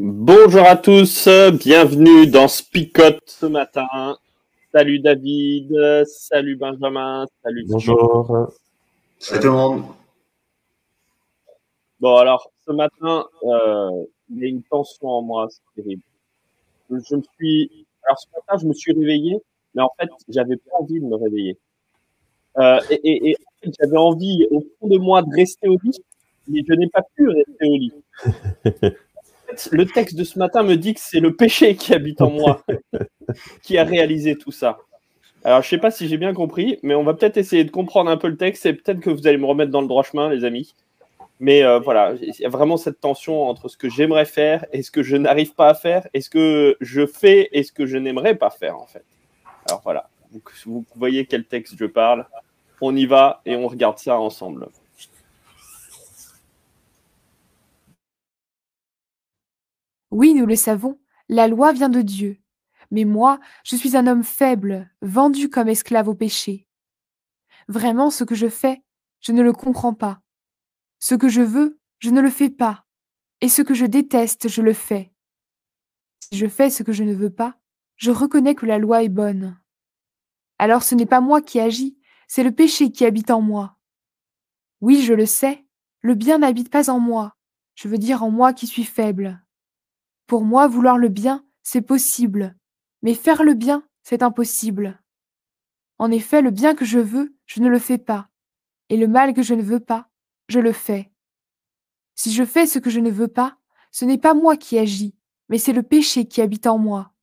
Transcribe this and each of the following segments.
Bonjour à tous, bienvenue dans Spicote ce matin. Salut David, salut Benjamin, salut. Bonjour. Salut tout le monde. Bon alors, ce matin, euh, il y a une tension en moi, c'est terrible. Je me suis, alors ce matin, je me suis réveillé, mais en fait, j'avais pas envie de me réveiller. Euh, et, et, et j'avais envie au fond de moi de rester au lit, mais je n'ai pas pu rester au lit. le texte de ce matin me dit que c'est le péché qui habite en moi qui a réalisé tout ça. Alors, je sais pas si j'ai bien compris, mais on va peut-être essayer de comprendre un peu le texte et peut-être que vous allez me remettre dans le droit chemin, les amis. Mais euh, voilà, il y a vraiment cette tension entre ce que j'aimerais faire et ce que je n'arrive pas à faire, et ce que je fais et ce que je n'aimerais pas faire, en fait. Alors voilà, vous, vous voyez quel texte je parle. On y va et on regarde ça ensemble. Oui, nous le savons, la loi vient de Dieu. Mais moi, je suis un homme faible, vendu comme esclave au péché. Vraiment, ce que je fais, je ne le comprends pas. Ce que je veux, je ne le fais pas. Et ce que je déteste, je le fais. Si je fais ce que je ne veux pas, je reconnais que la loi est bonne. Alors ce n'est pas moi qui agis, c'est le péché qui habite en moi. Oui, je le sais, le bien n'habite pas en moi, je veux dire en moi qui suis faible. Pour moi, vouloir le bien, c'est possible, mais faire le bien, c'est impossible. En effet, le bien que je veux, je ne le fais pas, et le mal que je ne veux pas, je le fais. Si je fais ce que je ne veux pas, ce n'est pas moi qui agis, mais c'est le péché qui habite en moi.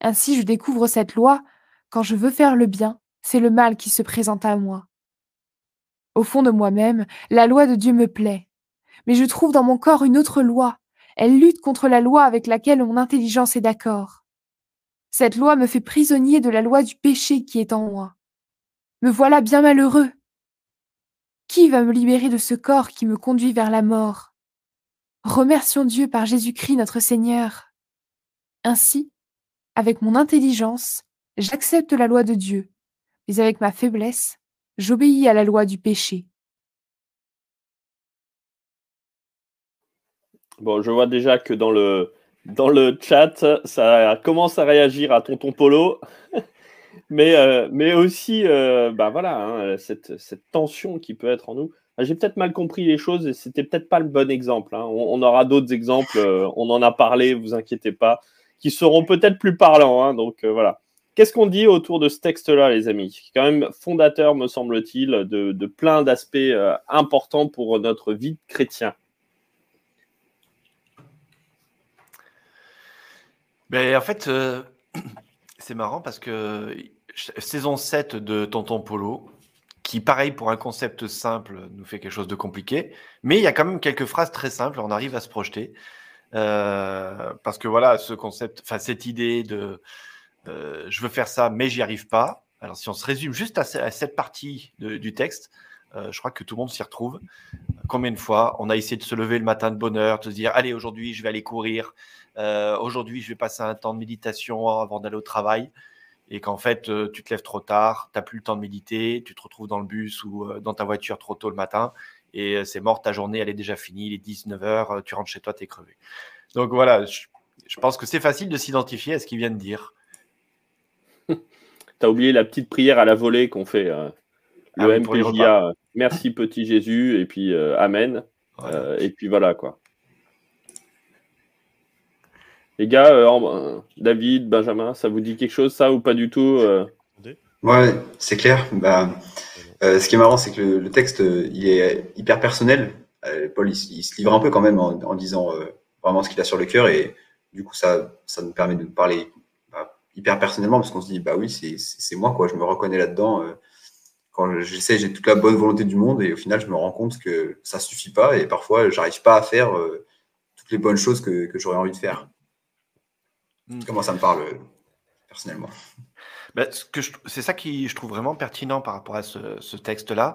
Ainsi je découvre cette loi, quand je veux faire le bien, c'est le mal qui se présente à moi. Au fond de moi-même, la loi de Dieu me plaît, mais je trouve dans mon corps une autre loi, elle lutte contre la loi avec laquelle mon intelligence est d'accord. Cette loi me fait prisonnier de la loi du péché qui est en moi. Me voilà bien malheureux. Qui va me libérer de ce corps qui me conduit vers la mort? Remercions Dieu par Jésus-Christ notre Seigneur. Ainsi, avec mon intelligence, j'accepte la loi de Dieu, mais avec ma faiblesse, j'obéis à la loi du péché. Bon, je vois déjà que dans le, dans le chat, ça commence à réagir à Tonton Polo. mais, euh, mais aussi, euh, bah voilà, hein, cette, tension qui peut être en nous. Ah, j'ai peut-être mal compris les choses et c'était peut-être pas le bon exemple. Hein. On, aura d'autres exemples, euh, on en a parlé, vous inquiétez pas, qui seront peut-être plus parlants. Hein, donc voilà. Qu'est-ce qu'on dit autour de ce texte-là, les amis? Quand même fondateur, me semble-t-il, de, de plein d'aspects importants pour notre vie de chrétien. Mais en fait, euh, c'est marrant parce que saison 7 de Tonton Polo, qui, pareil, pour un concept simple, nous fait quelque chose de compliqué, mais il y a quand même quelques phrases très simples, on arrive à se projeter. Euh, parce que voilà, ce concept, enfin, cette idée de euh, je veux faire ça, mais j'y arrive pas. Alors, si on se résume juste à, cette partie du texte, je crois que tout le monde s'y retrouve. Combien de fois on a essayé de se lever le matin de bonne heure, de se dire allez, aujourd'hui, je vais aller courir, euh, aujourd'hui, je vais passer un temps de méditation avant d'aller au travail. Et qu'en fait, euh, tu te lèves trop tard, tu n'as plus le temps de méditer, tu te retrouves dans le bus ou euh, dans ta voiture trop tôt le matin. Et c'est mort, ta journée, elle est déjà finie, il est 19h, tu rentres chez toi, tu es crevé. Donc voilà, je, pense que c'est facile de s'identifier à ce qu'il vient de dire. tu as oublié la petite prière à la volée qu'on fait, le ah MPJA. Merci petit Jésus, et puis Amen. et puis voilà quoi. Les gars, euh, euh, David, Benjamin, ça vous dit quelque chose, ça, ou pas du tout euh? Ouais, c'est clair. Bah, ce qui est marrant, c'est que le, texte, il est hyper personnel. Paul, il, se livre un peu quand même en, disant vraiment ce qu'il a sur le cœur. Et du coup, ça, ça nous permet de parler bah, hyper personnellement parce qu'on se dit, bah oui, c'est moi, quoi. Je me reconnais là-dedans. Euh, quand j'essaie, j'ai toute la bonne volonté du monde et au final, je me rends compte que ça suffit pas et parfois, j'arrive pas à faire euh, toutes les bonnes choses que, que j'aurais envie de faire. Hmm. Comment ça me parle euh, personnellement? Bah, c'est ça qui je trouve vraiment pertinent par rapport à ce, ce texte-là,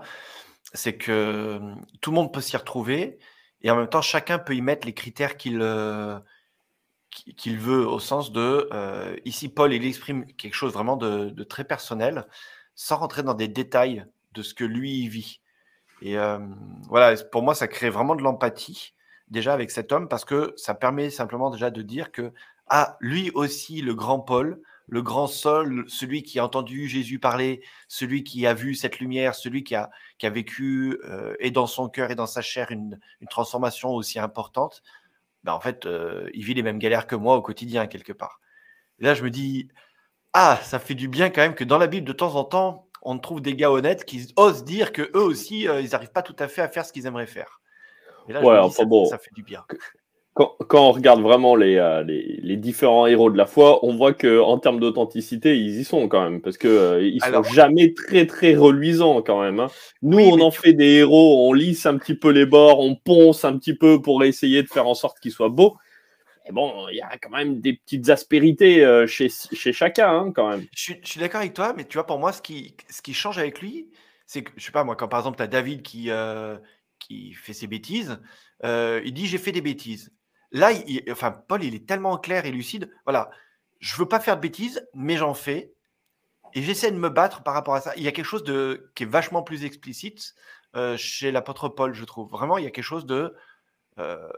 c'est que tout le monde peut s'y retrouver et en même temps chacun peut y mettre les critères qu'il qu'il veut au sens de ici Paul il exprime quelque chose vraiment de, de, très personnel sans rentrer dans des détails de ce que lui vit. Et voilà, pour moi ça crée vraiment de l'empathie déjà avec cet homme parce que ça permet simplement déjà de dire que ah lui aussi le grand Paul le grand sol, celui qui a entendu Jésus parler, celui qui a vu cette lumière, celui qui a, qui a vécu euh, et dans son cœur et dans sa chair une, transformation aussi importante, ben en fait, euh, il vit les mêmes galères que moi au quotidien, quelque part. Et là, je me dis, ah, ça fait du bien quand même que dans la Bible, de temps en temps, on trouve des gars honnêtes qui osent dire que eux aussi, euh, ils n'arrivent pas tout à fait à faire ce qu'ils aimeraient faire. Et là, je me dis, ça, bon, ça fait du bien quand, on regarde vraiment euh, les, les, différents héros de la foi, on voit que en termes d'authenticité, ils y sont quand même, parce que euh, ils sont jamais très très reluisants quand même. Hein. Nous, on en fait des héros, on lisse un petit peu les bords, on ponce un petit peu pour essayer de faire en sorte qu'ils soient beaux. Et bon, il y a quand même des petites aspérités euh, chez, chez chacun, hein, quand même. Je, suis d'accord avec toi, mais tu vois, pour moi, ce qui, ce qui change avec lui, c'est que, je sais pas, moi, quand par exemple, tu as David qui, qui fait ses bêtises, il dit j'ai fait des bêtises. Là, enfin, Paul, il est tellement clair et lucide. Voilà, je veux pas faire de bêtises, mais j'en fais. Et j'essaie de me battre par rapport à ça. Il y a quelque chose de, qui est vachement plus explicite euh, chez l'apôtre Paul, je trouve. Vraiment, il y a quelque chose de... Euh,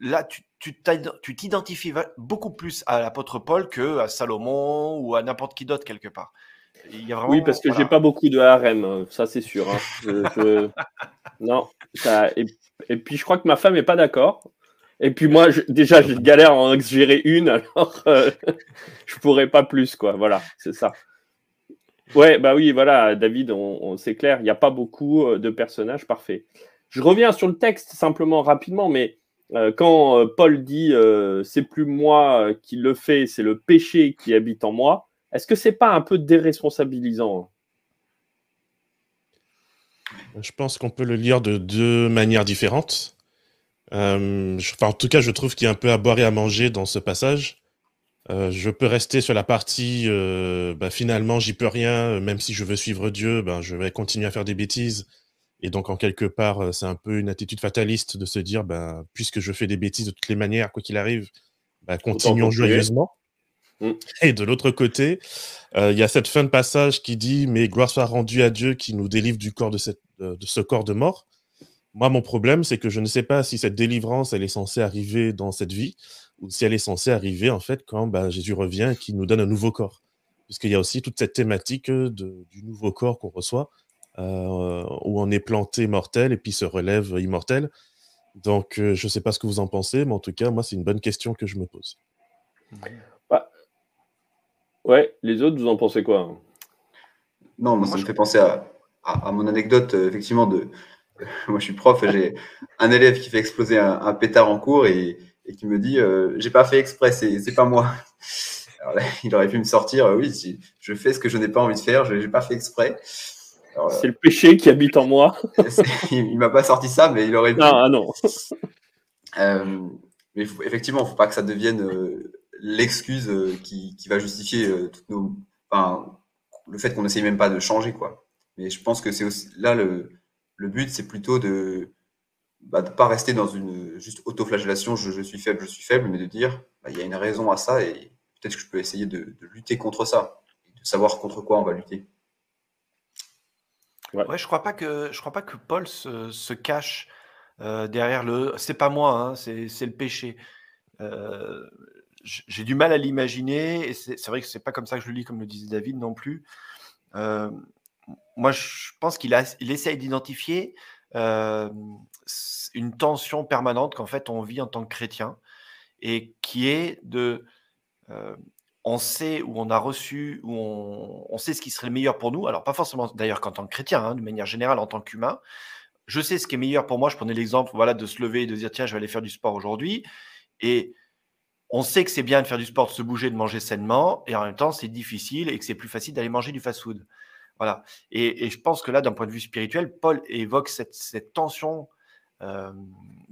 là, tu, tu t'identifies beaucoup plus à l'apôtre Paul que à Salomon ou à n'importe qui d'autre quelque part. Il y a vraiment, oui, parce que j'ai pas beaucoup de harem, hein, ça c'est sûr. Hein. non, ça... et, et, puis je crois que ma femme est pas d'accord. Et puis moi, déjà, j'ai galère à en gérer une, alors euh, je pourrais pas plus, quoi. Voilà, c'est ça. Ouais, bah oui, voilà, David, on, c'est clair, il n'y a pas beaucoup euh, de personnages parfaits. Je reviens sur le texte simplement rapidement, mais quand Paul dit c'est plus moi qui le fais, c'est le péché qui habite en moi, est-ce que c'est pas un peu déresponsabilisant Je pense qu'on peut le lire de deux manières différentes. Euh, en tout cas, je trouve qu'il y a un peu à boire et à manger dans ce passage. Euh, je peux rester sur la partie euh, bah, finalement j'y peux rien, même si je veux suivre Dieu, ben, je vais continuer à faire des bêtises. Et donc en quelque part, c'est un peu une attitude fataliste de se dire ben, puisque je fais des bêtises de toutes les manières, quoi qu'il arrive, ben, continuons joyeusement. Mm. Et de l'autre côté, il y a cette fin de passage qui dit mais gloire soit rendue à Dieu qui nous délivre du corps de, cette, de ce corps de mort. Moi, mon problème, c'est que je ne sais pas si cette délivrance, elle est censée arriver dans cette vie, ou si elle est censée arriver, en fait, quand bah, Jésus revient et qu'il nous donne un nouveau corps. Puisqu'il y a aussi toute cette thématique euh, de, du nouveau corps qu'on reçoit, euh, où on est planté mortel et puis se relève immortel. Donc, euh, je ne sais pas ce que vous en pensez, mais en tout cas, moi, c'est une bonne question que je me pose. Bah, ouais, les autres, vous en pensez quoi? Non, moi, ça me fait penser à, à mon anecdote, effectivement, de, moi je suis prof, j'ai un élève qui fait exploser un, pétard en cours et, qui me dit euh, j'ai pas fait exprès, c'est pas moi. il aurait pu me sortir euh, oui, je fais ce que je n'ai pas envie de faire, je n'ai pas fait exprès. C'est le péché qui habite en moi. il, m'a pas sorti ça, mais il aurait pu. Ah, non. Euh, mais effectivement, il ne faut pas que ça devienne l'excuse qui, va justifier toutes nos, enfin, le fait qu'on n'essaye même pas de changer. quoi. Mais je pense que c'est aussi là le, le but, c'est plutôt de ne bah, pas rester dans une juste autoflagellation, je, je, suis faible, je suis faible, mais de dire, bah, il y a une raison à ça et peut-être que je peux essayer de, lutter contre ça, de savoir contre quoi on va lutter. Ouais, je crois pas que je crois pas que Paul se, cache euh, derrière le c'est pas moi, hein, c'est le péché. Euh, j'ai du mal à l'imaginer et c'est vrai que c'est pas comme ça que je le lis, comme le disait David non plus. Euh, moi, je pense qu'il il essaye d'identifier une tension permanente qu'en fait on vit en tant que chrétien et qui est de on sait où on a reçu, où on, sait ce qui serait le meilleur pour nous. Alors, pas forcément d'ailleurs qu'en tant que chrétien, hein, de manière générale, en tant qu'humain. Je sais ce qui est meilleur pour moi. Je prenais l'exemple voilà, de se lever et de dire tiens, je vais aller faire du sport aujourd'hui. Et on sait que c'est bien de faire du sport, de se bouger, de manger sainement, et en même temps, c'est difficile et que c'est plus facile d'aller manger du fast-food. Voilà. Et, je pense que là, d'un point de vue spirituel, Paul évoque cette, tension euh,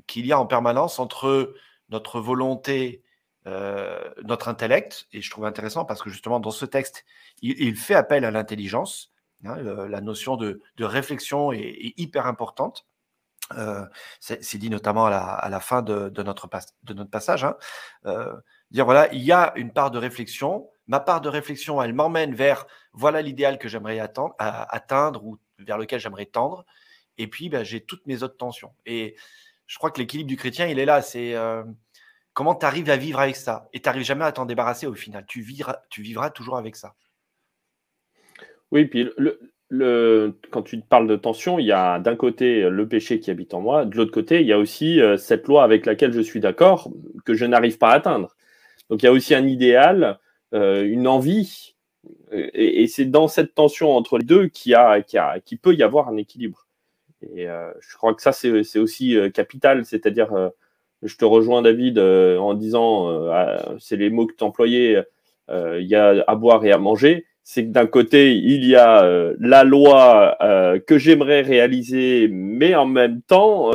qu'il y a en permanence entre notre volonté, euh, notre intellect, et je trouve intéressant parce que justement, dans ce texte, il, fait appel à l'intelligence. Hein, la notion de, réflexion est, hyper importante. Euh, c'est dit notamment à la, fin de, notre, de notre passage. Hein. dire voilà, il y a une part de réflexion, ma part de réflexion, elle m'emmène vers voilà l'idéal que j'aimerais atteindre ou vers lequel j'aimerais tendre. Et puis, ben, j'ai toutes mes autres tensions. Et je crois que l'équilibre du chrétien, il est là. C'est euh, comment tu arrives à vivre avec ça? Et tu n'arrives jamais à t'en débarrasser au final. Tu vivras, toujours avec ça. Oui, puis quand tu parles de tension, il y a d'un côté le péché qui habite en moi, de l'autre côté, il y a aussi euh, cette loi avec laquelle je suis d'accord, que je n'arrive pas à atteindre. Donc il y a aussi un idéal euh, une envie. Et, c'est dans cette tension entre les deux qu'il a, peut y avoir un équilibre. Et euh, je crois que ça, c'est aussi euh, capital. C'est-à-dire, je te rejoins, David, en disant, c'est les mots que tu employais, il y a à boire et à manger. C'est que d'un côté, il y a la loi que j'aimerais réaliser, mais en même temps,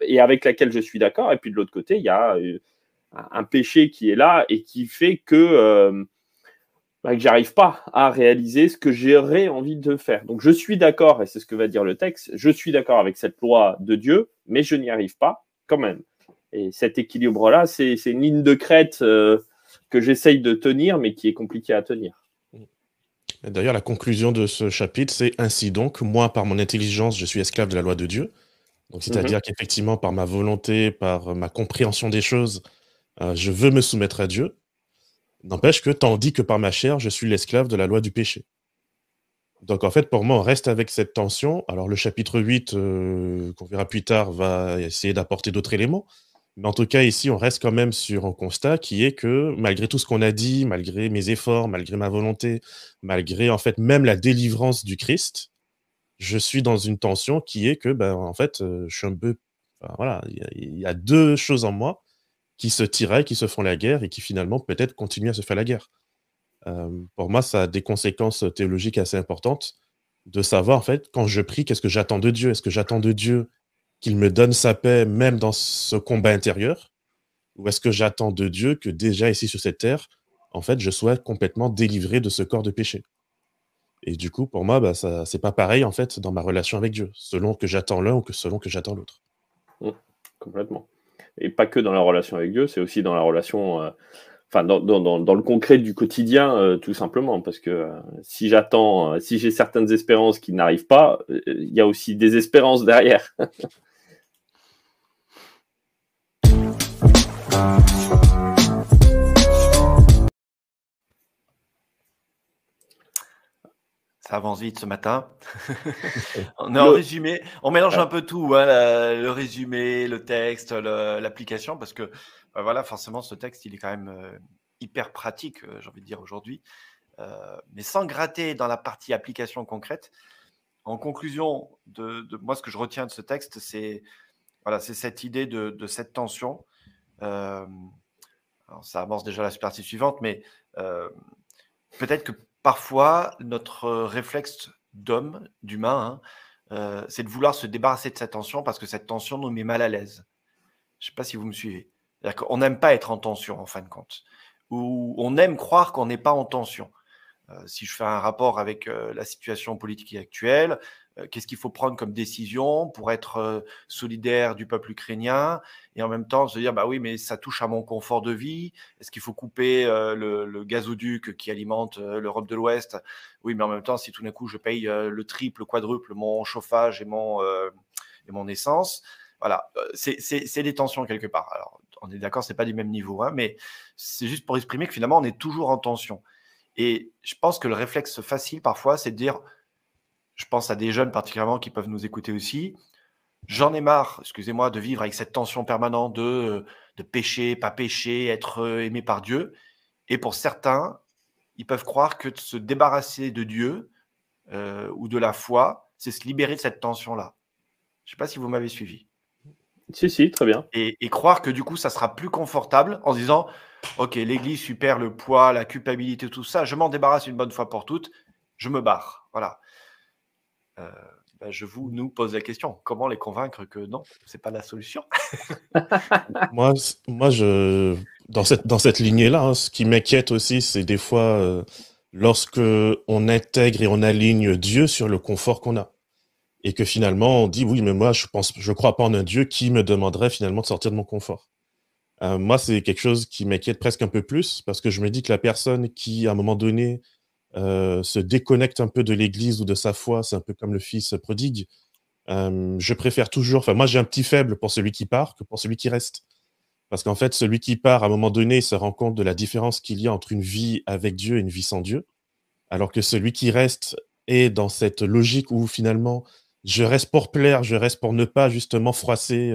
et avec laquelle je suis d'accord. Et puis de l'autre côté, il y a un péché qui est là et qui fait que bah, que j'arrive pas à réaliser ce que j'aurais envie de faire. Donc je suis d'accord, et c'est ce que va dire le texte, je suis d'accord avec cette loi de Dieu, mais je n'y arrive pas quand même. Et cet équilibre-là, c'est une ligne de crête euh, que j'essaye de tenir, mais qui est compliquée à tenir. D'ailleurs, la conclusion de ce chapitre, c'est ainsi donc, moi, par mon intelligence, je suis esclave de la loi de Dieu. Donc, c'est-à-dire mhm. qu'effectivement, par ma volonté, par ma compréhension des choses, euh, je veux me soumettre à Dieu. N'empêche que, tandis que par ma chair, je suis l'esclave de la loi du péché. Donc en fait, pour moi, on reste avec cette tension. Alors le chapitre 8, euh, qu'on verra plus tard, va essayer d'apporter d'autres éléments. Mais en tout cas, ici, on reste quand même sur un constat qui est que malgré tout ce qu'on a dit, malgré mes efforts, malgré ma volonté, malgré en fait même la délivrance du Christ, je suis dans une tension qui est que, ben, en fait, euh, je suis un peu... voilà, il y, a deux choses en moi qui se tiraient, qui se font la guerre et qui finalement peut-être continuent à se faire la guerre. Euh, pour moi, ça a des conséquences théologiques assez importantes de savoir en fait quand je prie, qu'est-ce que j'attends de Dieu? Est-ce que j'attends de Dieu qu'il me donne sa paix même dans ce combat intérieur? Ou est-ce que j'attends de Dieu que déjà ici sur cette terre, en fait, je sois complètement délivré de ce corps de péché? Et du coup, pour moi, bah, ça c'est pas pareil en fait dans ma relation avec Dieu, selon que j'attends l'un ou que selon que j'attends l'autre. Mmh, complètement et pas que dans la relation avec Dieu, c'est aussi dans la relation, euh, enfin dans, le concret du quotidien, euh, tout simplement, parce que euh, si j'attends, si j'ai certaines espérances qui n'arrivent pas, il y a aussi des espérances derrière. Ça avance vite ce matin. on est en résumé. On mélange un peu tout, hein, le résumé, le texte, l'application, parce que bah, voilà, forcément, ce texte, il est quand même euh, hyper pratique, euh, j'ai envie de dire aujourd'hui. Euh, mais sans gratter dans la partie application concrète. En conclusion, de, moi, ce que je retiens de ce texte, c'est voilà, c'est cette idée de, cette tension. Ça avance déjà la partie suivante, mais peut-être que parfois, notre réflexe d'homme, d'humain, hein, c'est de vouloir se débarrasser de cette tension parce que cette tension nous met mal à l'aise. Je ne sais pas si vous me suivez. On n'aime pas être en tension, en fin de compte. Ou on aime croire qu'on n'est pas en tension. Si je fais un rapport avec la situation politique actuelle, qu'est-ce qu'il faut prendre comme décision pour être euh, solidaire du peuple ukrainien et en même temps se dire bah oui mais ça touche à mon confort de vie. Est-ce qu'il faut couper euh, le, gazoduc qui alimente l'Europe de l'Ouest? Oui mais en même temps si tout d'un coup je paye le triple quadruple mon chauffage et mon et mon essence voilà. C'est des tensions quelque part. Alors on est d'accord c'est pas du même niveau hein, mais c'est juste pour exprimer que finalement on est toujours en tension. Et je pense que le réflexe facile parfois c'est de dire je pense à des jeunes particulièrement qui peuvent nous écouter aussi. J'en ai marre, excusez-moi, de vivre avec cette tension permanente de, de pécher, pas pécher, être euh, aimé par Dieu. Et pour certains, ils peuvent croire que de se débarrasser de Dieu euh, ou de la foi, c'est se libérer de cette tension-là. Je ne sais pas si vous m'avez suivi. Si, si, très bien. Et, et croire que du coup, ça sera plus confortable en se disant Ok, l'Église super le poids, la culpabilité, tout ça, je m'en débarrasse une bonne fois pour toutes, je me barre. Voilà. Euh, ben, je vous nous pose la question comment les convaincre que non, c'est pas la solution? Moi, moi je, dans cette, dans cette lignée-là, hein, ce qui m'inquiète aussi, c'est des fois euh, lorsque on intègre et on aligne Dieu sur le confort qu'on a. Et que finalement, on dit oui, mais moi, je pense, je crois pas en un Dieu qui me demanderait finalement de sortir de mon confort. Euh, moi, c'est quelque chose qui m'inquiète presque un peu plus parce que je me dis que la personne qui, à un moment donné, euh, se déconnecte un peu de l'Église ou de sa foi, c'est un peu comme le fils prodigue. Euh, je préfère toujours, enfin moi j'ai un petit faible pour celui qui part que pour celui qui reste. Parce qu'en fait, celui qui part, à un moment donné, se rend compte de la différence qu'il y a entre une vie avec Dieu et une vie sans Dieu. Alors que celui qui reste est dans cette logique où finalement, je reste pour plaire, je reste pour ne pas justement froisser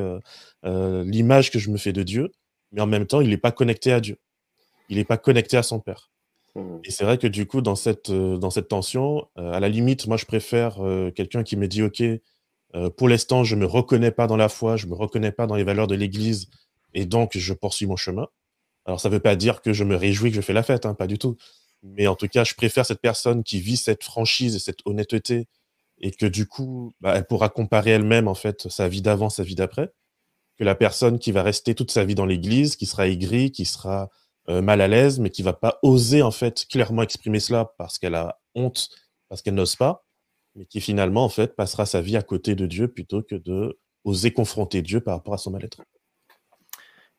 euh, l'image que je me fais de Dieu, mais en même temps, il n'est pas connecté à Dieu. Il n'est pas connecté à son Père. Mhm. Et c'est vrai que du coup, dans cette, euh, dans cette tension, euh, à la limite, moi, je préfère euh, quelqu'un qui me dit, OK, pour l'instant, je me reconnais pas dans la foi, je me reconnais pas dans les valeurs de l'Église, et donc je poursuis mon chemin. Alors, ça veut pas dire que je me réjouis que je fais la fête, hein, pas du tout. Mais en tout cas, je préfère cette personne qui vit cette franchise et cette honnêteté, et que du coup, bah, elle pourra comparer elle-même, en fait, sa vie d'avant, sa vie d'après, que la personne qui va rester toute sa vie dans l'Église, qui sera aigrie, qui sera mal à l'aise, mais qui va pas oser en fait clairement exprimer cela parce qu'elle a honte, parce qu'elle n'ose pas, mais qui finalement en fait passera sa vie à côté de Dieu plutôt que de oser confronter Dieu par rapport à son mal-être.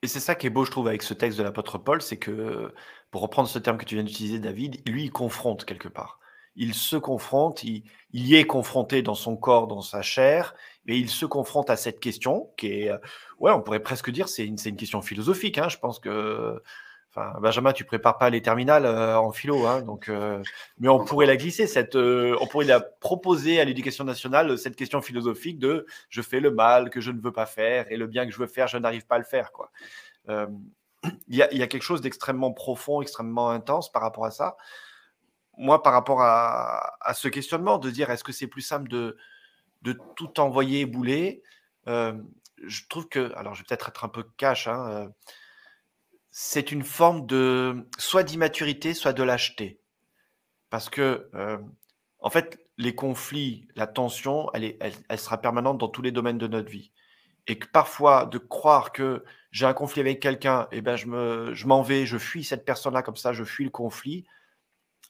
Et c'est ça qui est beau, je trouve, avec ce texte de l'apôtre Paul, c'est que, pour reprendre ce terme que tu viens d'utiliser, David, lui, il confronte quelque part. Il se confronte, il, y est confronté dans son corps, dans sa chair, et il se confronte à cette question qui est, euh, ouais, on pourrait presque dire, c'est une, c'est une question philosophique. Hein, je pense que, Benjamin, tu prépares pas les terminales euh, en philo, hein, donc, euh, mais on pourrait la glisser, cette, euh, on pourrait la proposer à l'éducation nationale, cette question philosophique de je fais le mal que je ne veux pas faire et le bien que je veux faire, je n'arrive pas à le faire, quoi. Il y, a, quelque chose d'extrêmement profond, extrêmement intense par rapport à ça. Moi, par rapport à, à ce questionnement, de dire est-ce que c'est plus simple de, de tout envoyer bouler Je trouve que, alors je vais peut-être être un peu cash, hein, c'est une forme de soit d'immaturité, soit de lâcheté. Parce que, euh, en fait, les conflits, la tension, elle, est, elle, sera permanente dans tous les domaines de notre vie et que parfois de croire que j'ai un conflit avec quelqu'un, et ben je me, je m'en vais, je fuis cette personne-là comme ça, je fuis le conflit.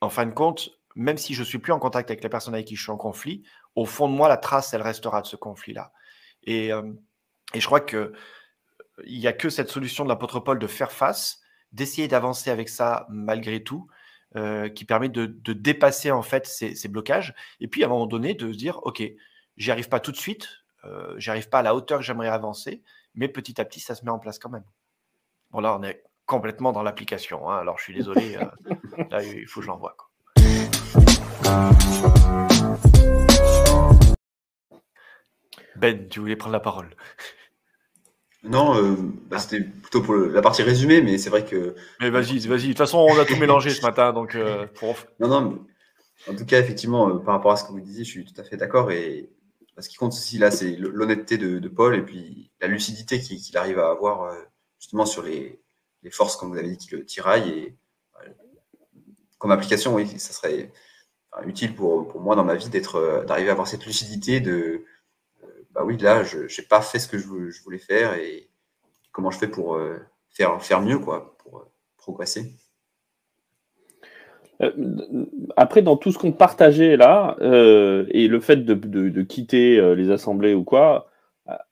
En fin de compte, même si je suis plus en contact avec la personne avec qui je suis en conflit, au fond de moi, la trace, elle restera de ce conflit-là. Et, euh, et je crois que il n'y a que cette solution de l'apôtre Paul de faire face, d'essayer d'avancer avec ça malgré tout, euh, qui permet de, de, dépasser en fait ces, ces, blocages. Et puis à un moment donné, de se dire, ok, j'y arrive pas tout de suite, euh, j'y arrive pas à la hauteur que j'aimerais avancer, mais petit à petit, ça se met en place quand même. Bon, là, on est complètement dans l'application. Hein, alors, je suis désolé. euh, là, il faut que je l'envoie. Ben, tu voulais prendre la parole Non, euh, bah, c'était plutôt pour le, la partie résumée, mais c'est vrai que. Mais vas-y, vas-y. De toute façon, on a tout mélangé ce matin, donc. Euh, pour... Non, non. Mais, en tout cas, effectivement, euh, par rapport à ce que vous disiez, je suis tout à fait d'accord. Et ce qui compte aussi là, c'est l'honnêteté de, de, Paul et puis la lucidité qu'il qu arrive à avoir euh, justement sur les, les, forces, comme vous avez dit, qui le tiraillent. Et euh, comme application, oui, ça serait enfin, utile pour, pour moi dans ma vie d'être, euh, d'arriver à avoir cette lucidité de, bah oui, là, je n'ai pas fait ce que je, voulais faire et comment je fais pour euh, faire, faire mieux, quoi, pour progresser. Après, dans tout ce qu'on partageait là, euh, et le fait de, de, quitter euh, les assemblées ou quoi,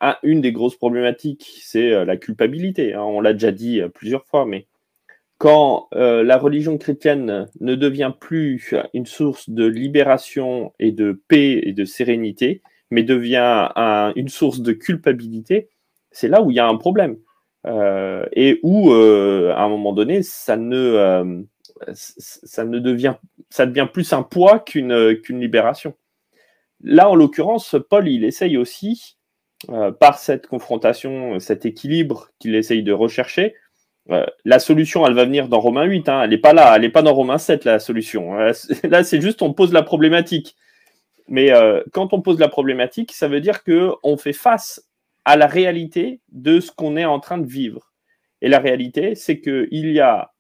un, une des grosses problématiques, c'est euh, la culpabilité. Hein. On l'a déjà dit plusieurs fois, mais quand euh, la religion chrétienne ne devient plus une source de libération et de paix et de sérénité, mais devient un, une source de culpabilité, c'est là où il y a un problème. Euh, et où, à un moment donné, ça ne ne devient, plus un poids qu'une libération. Là, en l'occurrence, Paul, il essaye aussi, euh, par cette confrontation, cet équilibre qu'il essaye de rechercher, euh, la solution, elle va venir dans Romains 8, hein, elle n'est pas là, elle n'est pas dans Romains 7, la solution. Là, c'est juste, on pose la problématique. Mais euh, quand on pose la problématique, ça veut dire qu'on fait face à la réalité de ce qu'on est en train de vivre. Et la réalité, c'est qu'il y a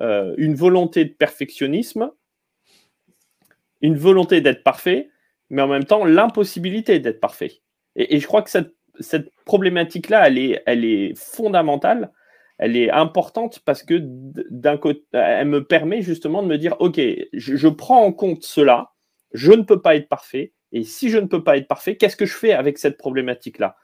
euh, une volonté de perfectionnisme, une volonté d'être parfait, mais en même temps l'impossibilité d'être parfait. Et, je crois que cette, problématique-là, elle est, fondamentale, elle est importante parce que d'un côté, elle me permet justement de me dire, OK, je prends en compte cela, je ne peux pas être parfait, et si je ne peux pas être parfait, qu'est-ce que je fais avec cette problématique-là?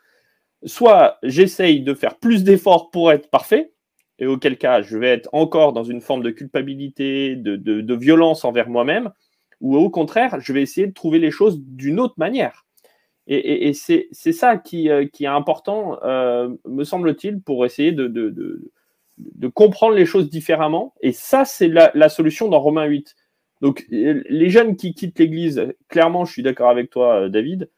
Soit j'essaye de faire plus d'efforts pour être parfait, et auquel cas je vais être encore dans une forme de culpabilité, de, violence envers moi-même, ou au contraire, je vais essayer de trouver les choses d'une autre manière. Et, c'est ça qui, euh, est important, euh, me semble-t-il, pour essayer de, comprendre les choses différemment. Et ça, c'est la, la, solution dans Romains 8. Donc, les jeunes qui quittent l'Église, clairement, je suis d'accord avec toi, euh, David.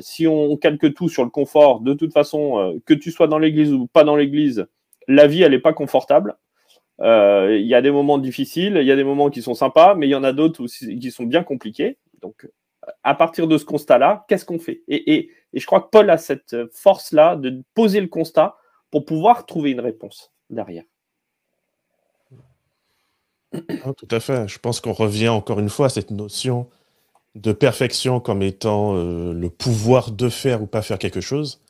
si on calque tout sur le confort, de toute façon, que tu sois dans l'Église ou pas dans l'Église, la vie, elle n'est pas confortable. Euh, il y a des moments difficiles, il y a des moments qui sont sympas, mais il y en a d'autres qui sont bien compliqués. Donc, à partir de ce constat-là, qu'est-ce qu'on fait? Et, je crois que Paul a cette force-là de poser le constat pour pouvoir trouver une réponse derrière. Tout à fait. Je pense qu'on revient encore une fois à cette notion de perfection comme étant euh, le pouvoir de faire ou pas faire quelque chose.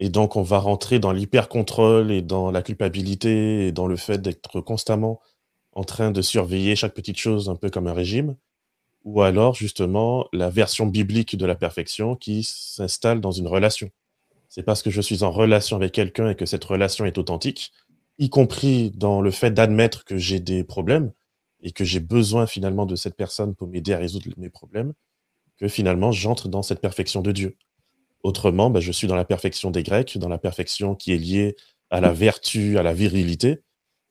Et donc, on va rentrer dans l'hyper-contrôle et dans la culpabilité et dans le fait d'être constamment en train de surveiller chaque petite chose un peu comme un régime. Ou alors, justement, la version biblique de la perfection qui s'installe dans une relation. C'est parce que je suis en relation avec quelqu'un et que cette relation est authentique, y compris dans le fait d'admettre que j'ai des problèmes et que j'ai besoin finalement de cette personne pour m'aider à résoudre mes problèmes, que finalement j'entre dans cette perfection de Dieu. Autrement, bah, je suis dans la perfection des Grecs, dans la perfection qui est liée à la vertu, à la virilité.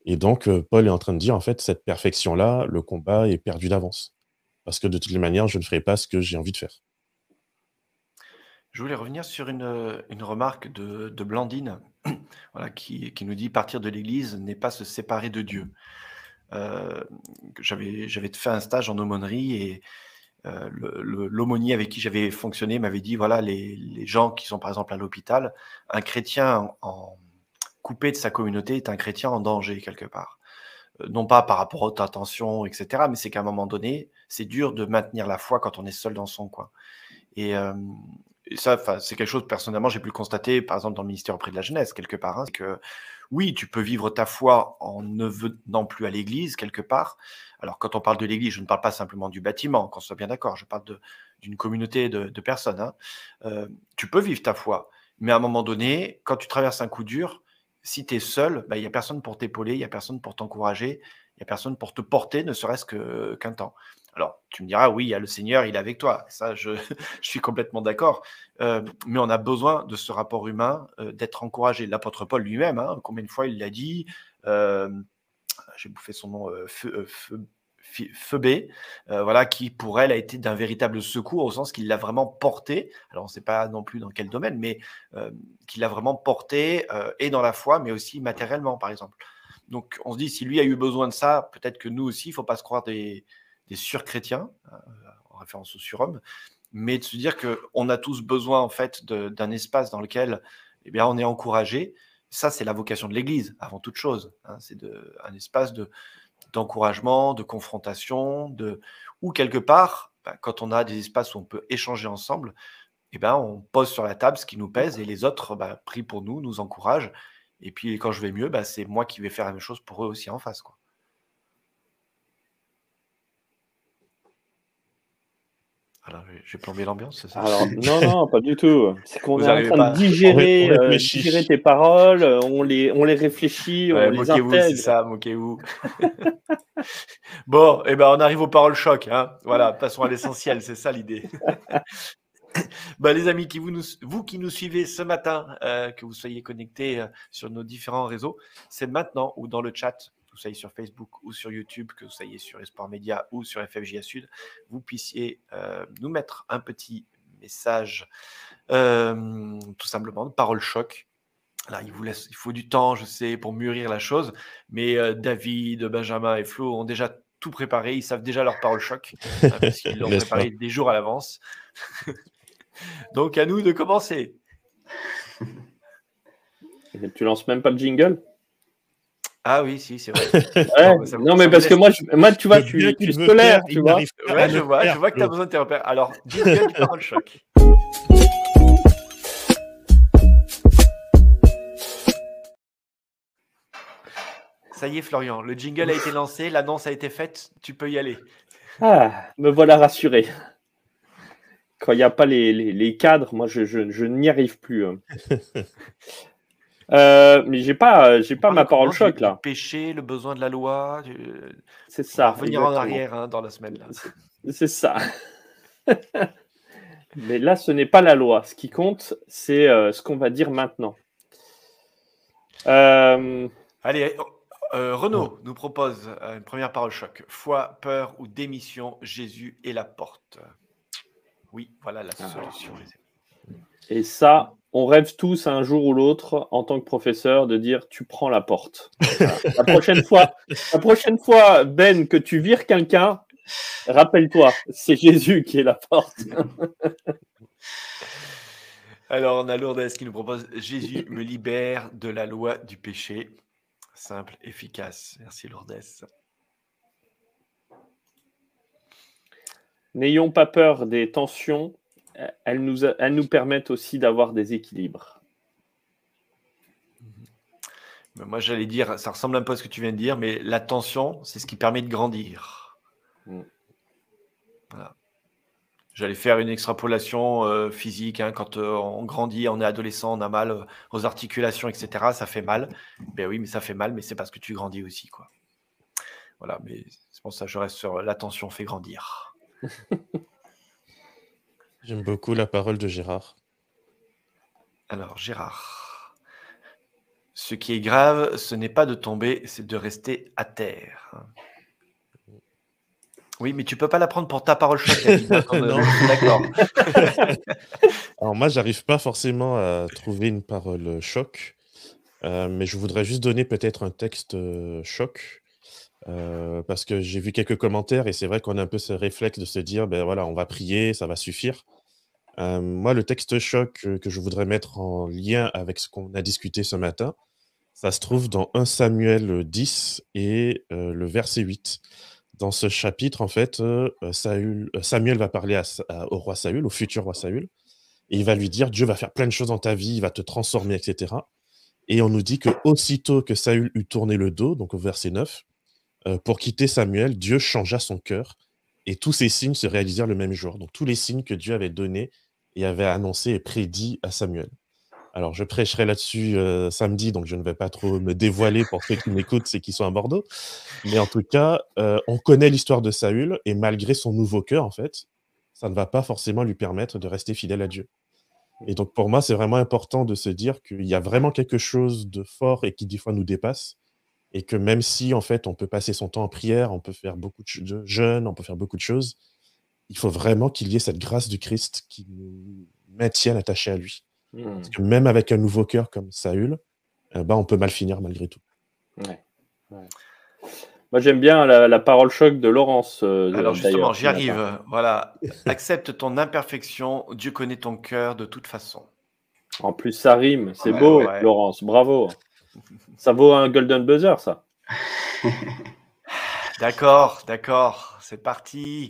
Et donc, euh, Paul est en train de dire, en fait, cette perfection-là, le combat est perdu d'avance. Parce que de toutes les manières, je ne ferai pas ce que j'ai envie de faire. Je voulais revenir sur une, remarque de, Blandine, voilà, qui, nous dit partir de l'Église n'est pas se séparer de Dieu. Euh, j'avais fait un stage en aumônerie et euh, l'aumônier avec qui j'avais fonctionné m'avait dit voilà, les, gens qui sont par exemple à l'hôpital, un chrétien en, coupé de sa communauté est un chrétien en danger quelque part. Euh, non pas par rapport à ta attention, etc., mais c'est qu'à un moment donné, c'est dur de maintenir la foi quand on est seul dans son coin. Et, ça, c'est quelque chose, personnellement, j'ai pu le constater, par exemple, dans le ministère auprès de la jeunesse, quelque part. Hein, que oui, tu peux vivre ta foi en ne venant plus à l'église, quelque part, alors, quand on parle de l'Église, je ne parle pas simplement du bâtiment, qu'on soit bien d'accord, je parle d'une communauté de, personnes. Hein. Euh, tu peux vivre ta foi, mais à un moment donné, quand tu traverses un coup dur, si tu es seul, bah, il n'y a personne pour t'épauler, il n'y a personne pour t'encourager, il n'y a personne pour te porter, ne serait-ce qu'un temps. Alors, tu me diras, oui, il y a le Seigneur, il est avec toi. Ça, je, suis complètement d'accord. Euh, mais on a besoin de ce rapport humain, euh, d'être encouragé. L'apôtre Paul lui-même, hein, combien de fois il l'a dit j'ai bouffé son nom, euh, euh, voilà, qui pour elle a été d'un véritable secours au sens qu'il l'a vraiment porté. Alors on ne sait pas non plus dans quel domaine, mais euh, qu'il l'a vraiment porté et dans la foi, mais aussi matériellement, par exemple. Donc on se dit, si lui a eu besoin de ça, peut-être que nous aussi, il ne faut pas se croire des, des surchrétiens, en référence au surhomme, mais de se dire qu'on a tous besoin en fait d'un espace dans lequel eh bien, on est encouragé ça, c'est la vocation de l'Église, avant toute chose. Hein. c'est un espace de, d'encouragement, de confrontation, de, ou quelque part, bah, quand on a des espaces où on peut échanger ensemble, eh ben, on pose sur la table ce qui nous pèse et les autres bah, prient pour nous, nous encouragent. Et puis quand je vais mieux, bah, c'est moi qui vais faire la même chose pour eux aussi en face. Quoi. Alors, j'ai plombé l'ambiance, c'est ça Alors, non, non, pas du tout. C'est qu'on est en train de digérer, euh, digérer, tes paroles, on les, on les réfléchit, on les intègre. c'est ça, moquez-vous. bon, et eh ben, on arrive aux paroles choc. Hein. Voilà, passons à l'essentiel, c'est ça l'idée. bah, les amis, qui vous, nous, vous qui nous suivez ce matin, euh, que vous soyez connectés euh, sur nos différents réseaux, c'est maintenant ou dans le chat vous soyez sur Facebook ou sur YouTube, que vous soyez sur Esport Média ou sur FFJA Sud, vous puissiez euh, nous mettre un petit message, euh, tout simplement, de parole choc. Là, il vous laisse, il faut du temps, je sais, pour mûrir la chose, mais euh, David, Benjamin et Flo ont déjà tout préparé, ils savent déjà leur parole choc, parce qu'ils l'ont préparé des jours à l'avance. Donc, à nous de commencer. Tu lances même pas le jingle? Ah oui, si, c'est vrai. Ouais, Non, mais Non, parce que moi, je- moi, tu vois, bien qu'il veut scolaire, tu il vois. Ouais, je vois, je vois que tu as besoin de tes repères. Alors, jingle du parole choc. Ça y est, Florian, le jingle a été lancé, l'annonce a été faite, tu peux y aller. Ah, me voilà rassuré. Quand il n'y a pas les, les- les cadres, moi, je, je- je n'y arrive plus. Euh, mais j'ai pas, j'ai pas Parle ma parole choc là. Du péché, le besoin de la loi. C'est ça. revenir en arrière hein, dans la semaine. Là. C'est ça. Mais là, ce n'est pas la loi. Ce qui compte, c'est euh, ce qu'on va dire maintenant. Euh, Allez, euh, Renaud nous propose euh, une première parole choc. Foi, peur ou démission, Jésus est la porte. Oui, voilà la Ah. solution. les amis. et ça, on rêve tous un jour ou l'autre, en tant que professeur, de dire tu prends la porte. Voilà. La prochaine fois, la prochaine fois, Ben, que tu vires quelqu'un, rappelle-toi, c'est Jésus qui est la porte. Alors, on a Lourdes qui nous propose Jésus me libère de la loi du péché. Simple, efficace. Merci Lourdes. N'ayons pas peur des tensions. Elles nous, elles nous permettent aussi d'avoir des équilibres. Moi, j'allais dire, ça ressemble un peu à ce que tu viens de dire, mais l'attention, c'est ce qui permet de grandir. Mm. Voilà. J'allais faire une extrapolation euh, physique. hein, quand euh, on grandit, on est adolescent, on a mal euh, aux articulations, etc. Ça fait mal. Ben oui, mais ça fait mal, mais c'est parce que tu grandis aussi, quoi. Voilà, mais c'est pour ça que je reste sur l'attention fait grandir. J'aime beaucoup la parole de Gérard. Alors, Gérard. Ce qui est grave, ce n'est pas de tomber, c'est de rester à terre. Oui, mais tu peux pas la prendre pour ta parole choc, hein. D'accord. Alors moi, j'arrive pas forcément à trouver une parole choc, euh, mais je voudrais juste donner peut-être un texte euh, choc, euh, parce que j'ai vu quelques commentaires et c'est vrai qu'on a un peu ce réflexe de se dire, ben voilà, on va prier, ça va suffire. Euh, moi, le texte choc que je voudrais mettre en lien avec ce qu'on a discuté ce matin, ça se trouve dans 1 Samuel 10 et euh, le verset 8. Dans ce chapitre, en fait, euh, Samuel va parler au roi Saül, au futur roi Saül, et il va lui dire Dieu va faire plein de choses dans ta vie, il va te transformer, etc. Et on nous dit que aussitôt que Saül eut tourné le dos, donc au verset 9, euh, pour quitter Samuel, Dieu changea son cœur et tous ces signes se réalisèrent le même jour. Donc tous les signes que Dieu avait donnés et avait annoncés et prédits à Samuel. Alors je prêcherai là-dessus euh, samedi, donc je ne vais pas trop me dévoiler pour ceux qui m'écoutent, c'est qui sont à Bordeaux. Mais en tout cas, euh, on connaît l'histoire de Saül et malgré son nouveau cœur, en fait, ça ne va pas forcément lui permettre de rester fidèle à Dieu. Et donc pour moi, c'est vraiment important de se dire qu'il y a vraiment quelque chose de fort et qui des fois nous dépasse. Et que même si en fait on peut passer son temps en prière, on peut faire beaucoup de jeûnes, on peut faire beaucoup de choses, il faut vraiment qu'il y ait cette grâce du Christ qui nous maintienne attachés à lui. Hmm. Parce que même avec un nouveau cœur comme Saül, euh, bah, on peut mal finir malgré tout. Ouais. Ouais. Moi, j'aime bien la, la parole choc de Laurence. euh, Alors justement, j'y arrive. Voilà. Accepte ton imperfection. Dieu connaît ton cœur de toute façon. En plus, ça rime. C'est Ouais, beau, ouais. Laurence. Bravo. Ça vaut un golden buzzer, ça. D'accord, d'accord. C'est parti.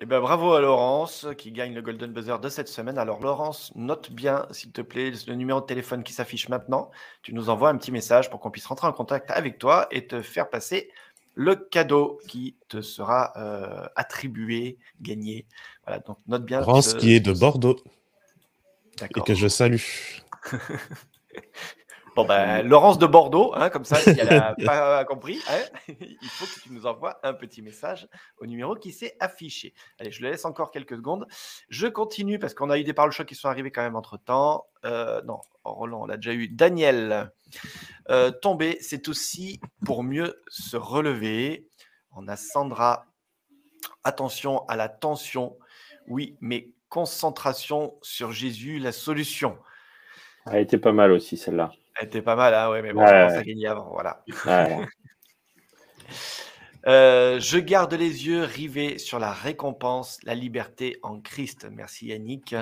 Eh ben, bravo à Laurence qui gagne le Golden Buzzer de cette semaine. Alors Laurence, note bien s'il te plaît le numéro de téléphone qui s'affiche maintenant. Tu nous envoies un petit message pour qu'on puisse rentrer en contact avec toi et te faire passer le cadeau qui te sera euh, attribué, gagné. Voilà, donc note bien. France ce- qui est de Bordeaux et que je salue. Bon, ben, Laurence de Bordeaux, hein, comme ça, si elle n'a pas compris, hein, il faut que tu nous envoies un petit message au numéro qui s'est affiché. Allez, je le laisse encore quelques secondes. Je continue parce qu'on a eu des paroles chocs qui sont arrivées quand même entre temps. non, Roland, on l'a déjà eu. Daniel, euh, tomber, c'est aussi pour mieux se relever. On a Sandra, attention à la tension. Oui, mais concentration sur Jésus, la solution. Elle était pas mal aussi, celle-là. Elle était pas mal, hein, ouais, mais bon, Ouais, à gagner avant, voilà. Ouais. Euh, je garde les yeux rivés sur la récompense, la liberté en Christ. Merci Yannick.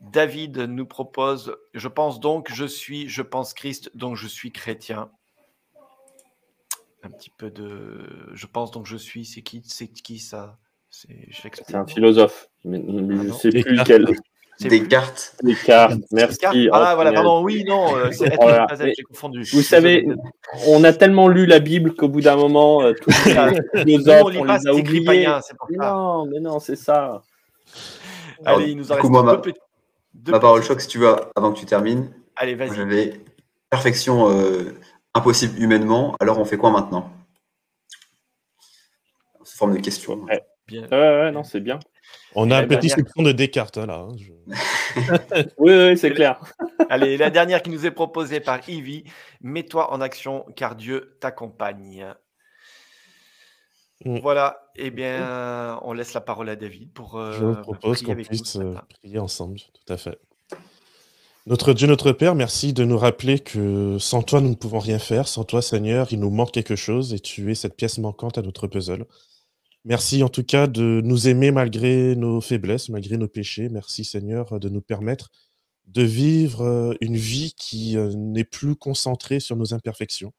David nous propose, je pense donc, je suis, je pense Christ, donc je suis chrétien. Un petit peu de, je pense donc je suis, c'est qui, c'est qui ça? C'est un philosophe, mais, je ne sais plus lequel. Descartes. Descartes, merci. Ah, voilà, pardon, oui, non, euh, c'est voilà. j'ai confondu. Vous savez, on a tellement lu la Bible qu'au bout d'un moment, euh, tous les philosophes, on, on les a oubliés. Non, mais non, c'est ça. Allez, il nous en reste deux petits Ma parole choc, si tu veux, avant que tu termines. Allez, vas-y. J'avais perfection euh, impossible humainement, alors on fait quoi maintenant? Sous forme de question. Ouais, bien. ouais, non, c'est bien. On a un petit soupçon de Descartes hein, là. Hein, oui, oui, c'est clair. Allez, la dernière qui nous est proposée par Ivy. Mets-toi en action car Dieu t'accompagne. Mm. Voilà, eh bien, on laisse la parole à David pour. Euh, Je vous propose qu'on puisse euh, prier ensemble, tout à fait. Notre Dieu, notre Père, merci de nous rappeler que sans toi, nous ne pouvons rien faire. Sans toi, Seigneur, il nous manque quelque chose et tu es cette pièce manquante à notre puzzle. Merci en tout cas de nous aimer malgré nos faiblesses, malgré nos péchés. Merci, Seigneur, de nous permettre de vivre euh, une vie qui n'est plus concentrée sur nos imperfections,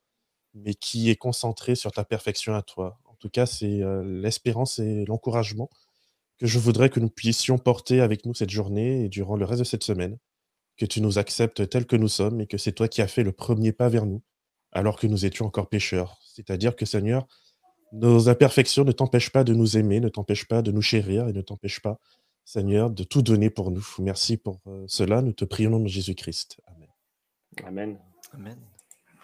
mais qui est concentrée sur ta perfection à toi. En tout cas, c'est l'espérance et l'encouragement que je voudrais que nous puissions porter avec nous cette journée et durant le reste de cette semaine. Que tu nous acceptes tels que nous sommes et que c'est toi qui as fait le premier pas vers nous, alors que nous étions encore pécheurs. C'est-à-dire que Seigneur, nos imperfections ne t'empêchent pas de nous aimer, ne t'empêchent pas de nous chérir et ne t'empêchent pas, Seigneur, de tout donner pour nous. Merci pour cela. Nous te prions au nom de Jésus-Christ. Amen. Amen. Amen.